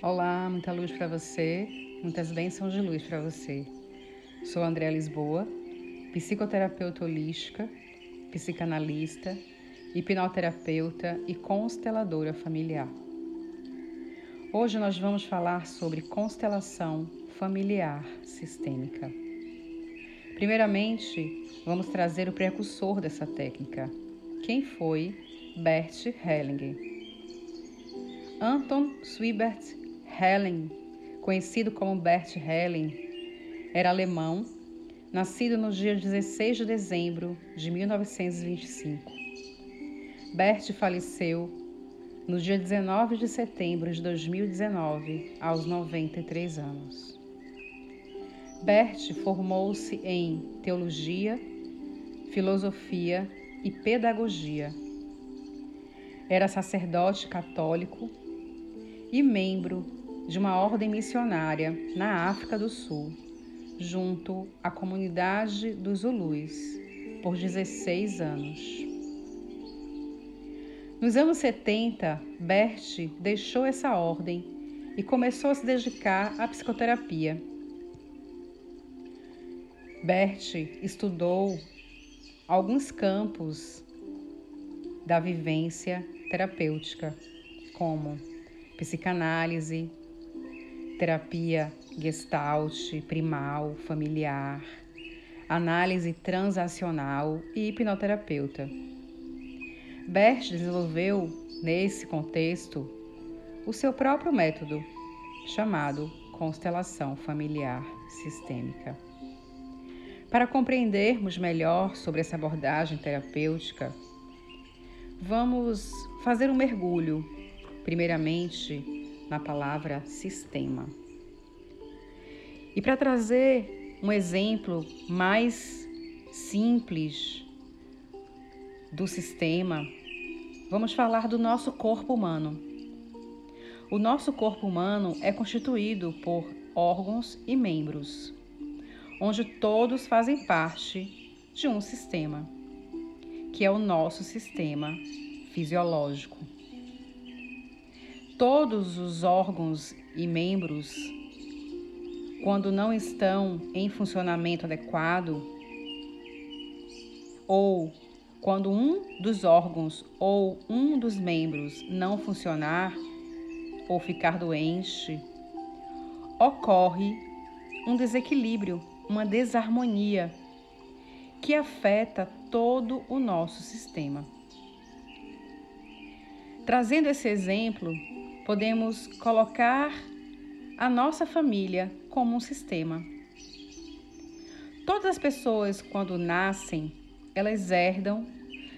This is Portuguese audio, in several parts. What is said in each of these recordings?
Olá, muita luz para você, muitas bênçãos de luz para você. Sou Andréa Lisboa, psicoterapeuta holística, psicanalista, hipnoterapeuta e consteladora familiar. Hoje nós vamos falar sobre constelação familiar sistêmica. Primeiramente, vamos trazer o precursor dessa técnica. Quem foi Bert Hellinger? Anton Swibert Helling, conhecido como Bert Helling, era alemão, nascido no dia 16 de dezembro de 1925. Bert faleceu no dia 19 de setembro de 2019, aos 93 anos. Bert formou-se em teologia, filosofia e pedagogia. Era sacerdote católico e membro de uma ordem missionária na África do Sul, junto à comunidade dos Zulus, por 16 anos. Nos anos 70, Bert deixou essa ordem e começou a se dedicar à psicoterapia. Bert estudou alguns campos da vivência terapêutica, como psicanálise, terapia gestalt, primal, familiar, análise transacional e hipnoterapeuta. Bert desenvolveu, nesse contexto, o seu próprio método, chamado constelação familiar sistêmica. Para compreendermos melhor sobre essa abordagem terapêutica, vamos fazer um mergulho, primeiramente, na palavra sistema. E para trazer um exemplo mais simples do sistema, vamos falar do nosso corpo humano. O nosso corpo humano é constituído por órgãos e membros, onde todos fazem parte de um sistema, que é o nosso sistema fisiológico. Todos os órgãos e membros, quando não estão em funcionamento adequado, ou quando um dos órgãos ou um dos membros não funcionar ou ficar doente, ocorre um desequilíbrio, uma desarmonia que afeta todo o nosso sistema. Trazendo esse exemplo, podemos colocar a nossa família como um sistema. Todas as pessoas, quando nascem, elas herdam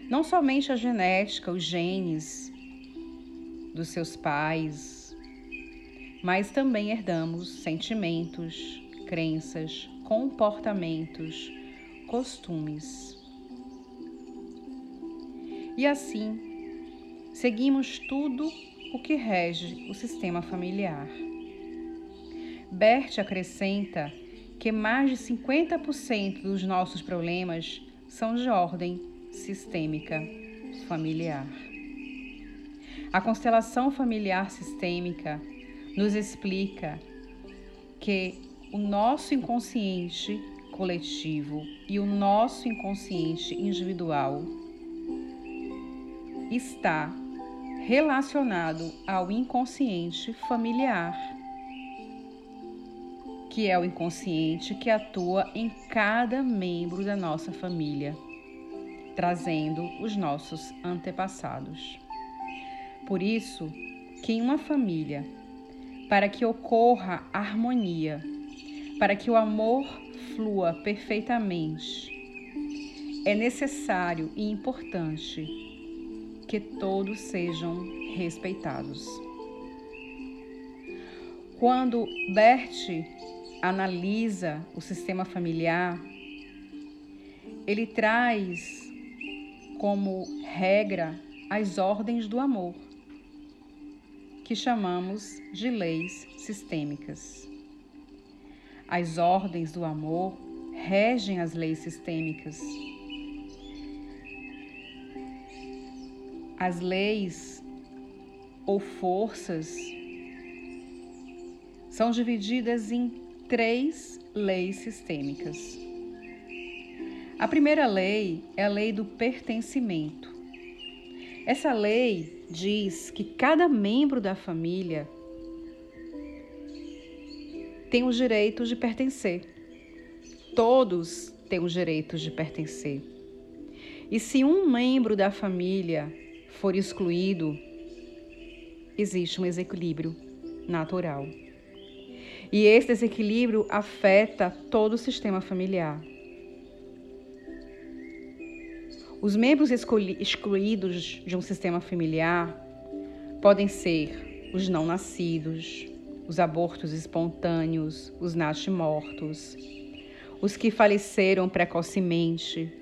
não somente a genética, os genes dos seus pais, mas também herdamos sentimentos, crenças, comportamentos, costumes. E assim, seguimos tudo o que rege o sistema familiar. Bert acrescenta que mais de 50% dos nossos problemas são de ordem sistêmica familiar. A constelação familiar sistêmica nos explica que o nosso inconsciente coletivo e o nosso inconsciente individual está relacionado ao inconsciente familiar que é o inconsciente que atua em cada membro da nossa família, trazendo os nossos antepassados. Por isso, que em uma família, para que ocorra harmonia, para que o amor flua perfeitamente, é necessário e importante que todos sejam respeitados. Quando Bert analisa o sistema familiar, ele traz como regra as ordens do amor, que chamamos de leis sistêmicas. As ordens do amor regem as leis sistêmicas. As leis ou forças são divididas em três leis sistêmicas. A primeira lei é a lei do pertencimento. Essa lei diz que cada membro da família tem o direito de pertencer. Todos têm o direito de pertencer. E se um membro da família for excluído, existe um desequilíbrio natural. E esse desequilíbrio afeta todo o sistema familiar. Os membros excluídos de um sistema familiar podem ser os não nascidos, os abortos espontâneos, os nascimortos, os que faleceram precocemente,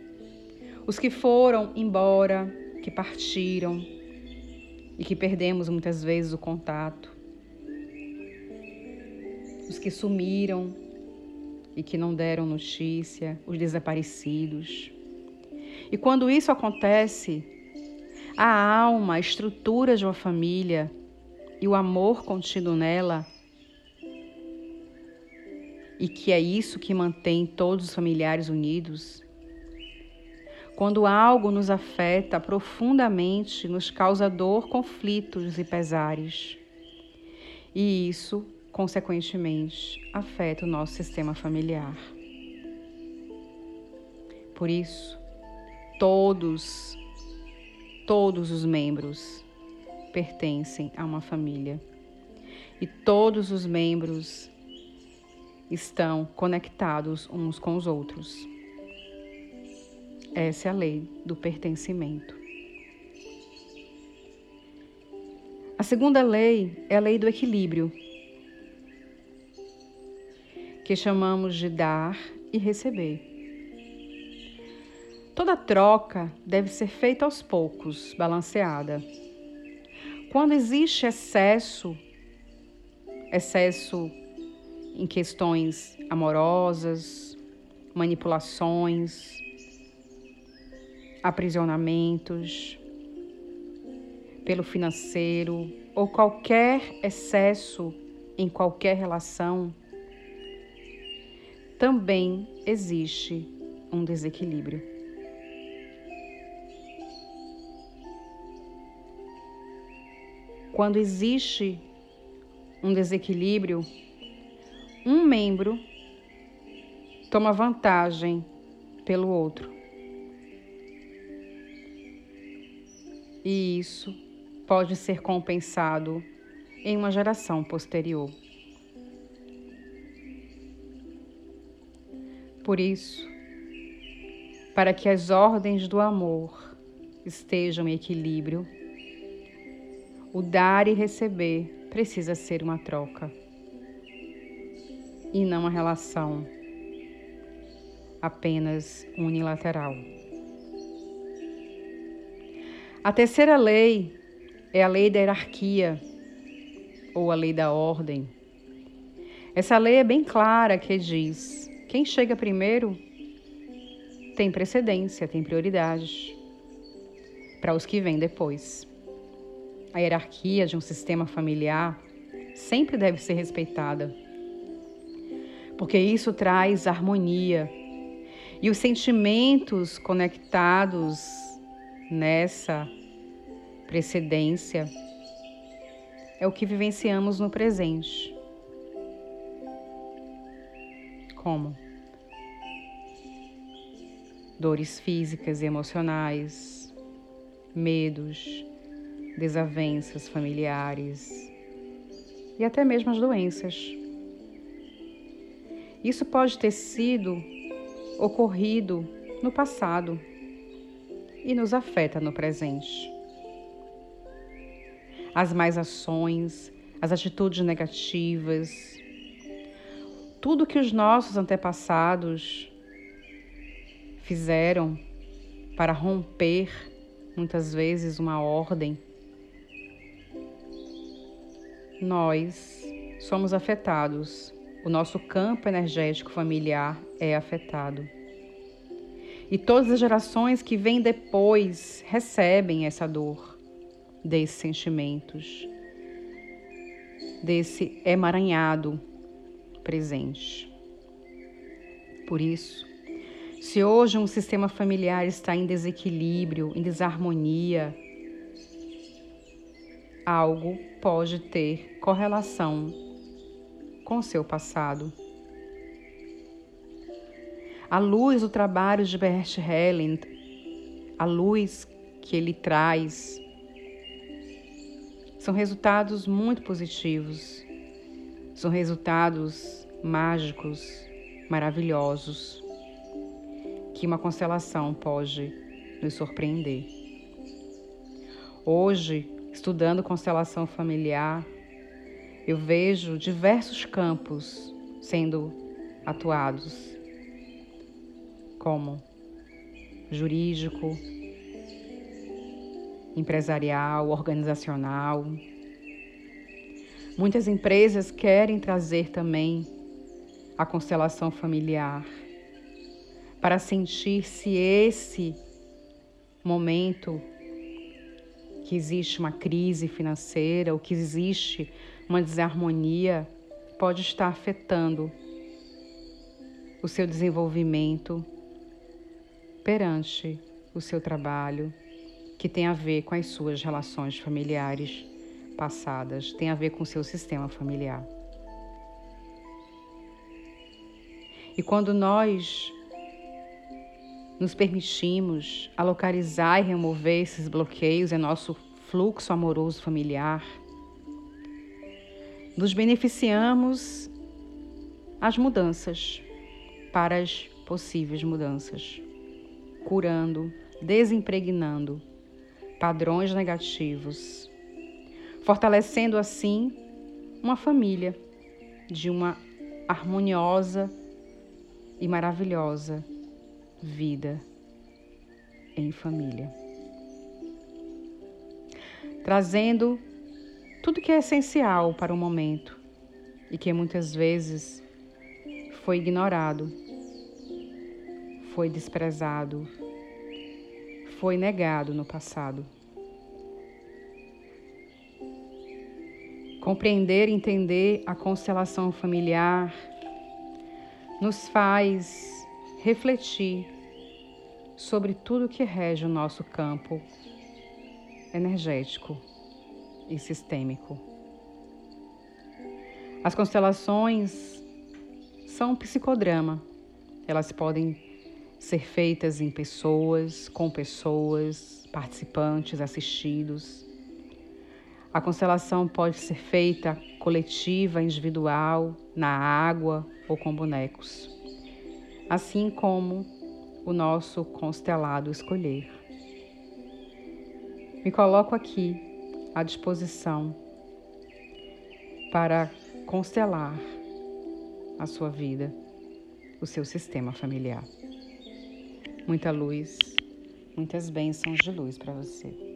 os que foram embora, que partiram e que perdemos muitas vezes o contato, os que sumiram e que não deram notícia, os desaparecidos. E quando isso acontece, a alma, a estrutura de uma família e o amor contido nela, e que é isso que mantém todos os familiares unidos, quando algo nos afeta profundamente, nos causa dor, conflitos e pesares. E isso consequentemente, afeta o nosso sistema familiar. Por isso, todos, todos os membros pertencem a uma família e todos os membros estão conectados uns com os outros. Essa é a lei do pertencimento. A segunda lei é a lei do equilíbrio que chamamos de dar e receber. Toda troca deve ser feita aos poucos, balanceada. Quando existe excesso, excesso em questões amorosas, manipulações, aprisionamentos, pelo financeiro ou qualquer excesso em qualquer relação, também existe um desequilíbrio. Quando existe um desequilíbrio, um membro toma vantagem pelo outro. E isso pode ser compensado em uma geração posterior. Por isso, para que as ordens do amor estejam em equilíbrio, o dar e receber precisa ser uma troca e não uma relação apenas unilateral. A terceira lei é a lei da hierarquia ou a lei da ordem. Essa lei é bem clara que diz quem chega primeiro tem precedência, tem prioridade para os que vêm depois. A hierarquia de um sistema familiar sempre deve ser respeitada, porque isso traz harmonia e os sentimentos conectados nessa precedência é o que vivenciamos no presente. como dores físicas e emocionais, medos, desavenças familiares e até mesmo as doenças. Isso pode ter sido ocorrido no passado e nos afeta no presente. As mais ações, as atitudes negativas, tudo que os nossos antepassados fizeram para romper muitas vezes uma ordem, nós somos afetados. O nosso campo energético familiar é afetado. E todas as gerações que vêm depois recebem essa dor desses sentimentos. desse emaranhado presente. Por isso, se hoje um sistema familiar está em desequilíbrio, em desarmonia, algo pode ter correlação com seu passado. A luz do trabalho de Bert Helland, a luz que ele traz, são resultados muito positivos, são resultados mágicos, maravilhosos, que uma constelação pode nos surpreender. Hoje, estudando constelação familiar, eu vejo diversos campos sendo atuados, como jurídico, empresarial, organizacional. Muitas empresas querem trazer também a constelação familiar para sentir se esse momento que existe uma crise financeira ou que existe uma desarmonia pode estar afetando o seu desenvolvimento perante o seu trabalho, que tem a ver com as suas relações familiares passadas, tem a ver com o seu sistema familiar. E quando nós nos permitimos a localizar e remover esses bloqueios em nosso fluxo amoroso familiar, nos beneficiamos as mudanças para as possíveis mudanças, curando, desimpregnando padrões negativos, fortalecendo assim uma família de uma harmoniosa e maravilhosa vida em família. Trazendo tudo que é essencial para o momento e que muitas vezes foi ignorado, foi desprezado, foi negado no passado. Compreender e entender a constelação familiar nos faz refletir sobre tudo que rege o nosso campo energético e sistêmico. As constelações são um psicodrama. Elas podem ser feitas em pessoas, com pessoas, participantes, assistidos. A constelação pode ser feita coletiva, individual, na água ou com bonecos assim como o nosso constelado escolher. Me coloco aqui à disposição para constelar a sua vida, o seu sistema familiar. Muita luz, muitas bênçãos de luz para você.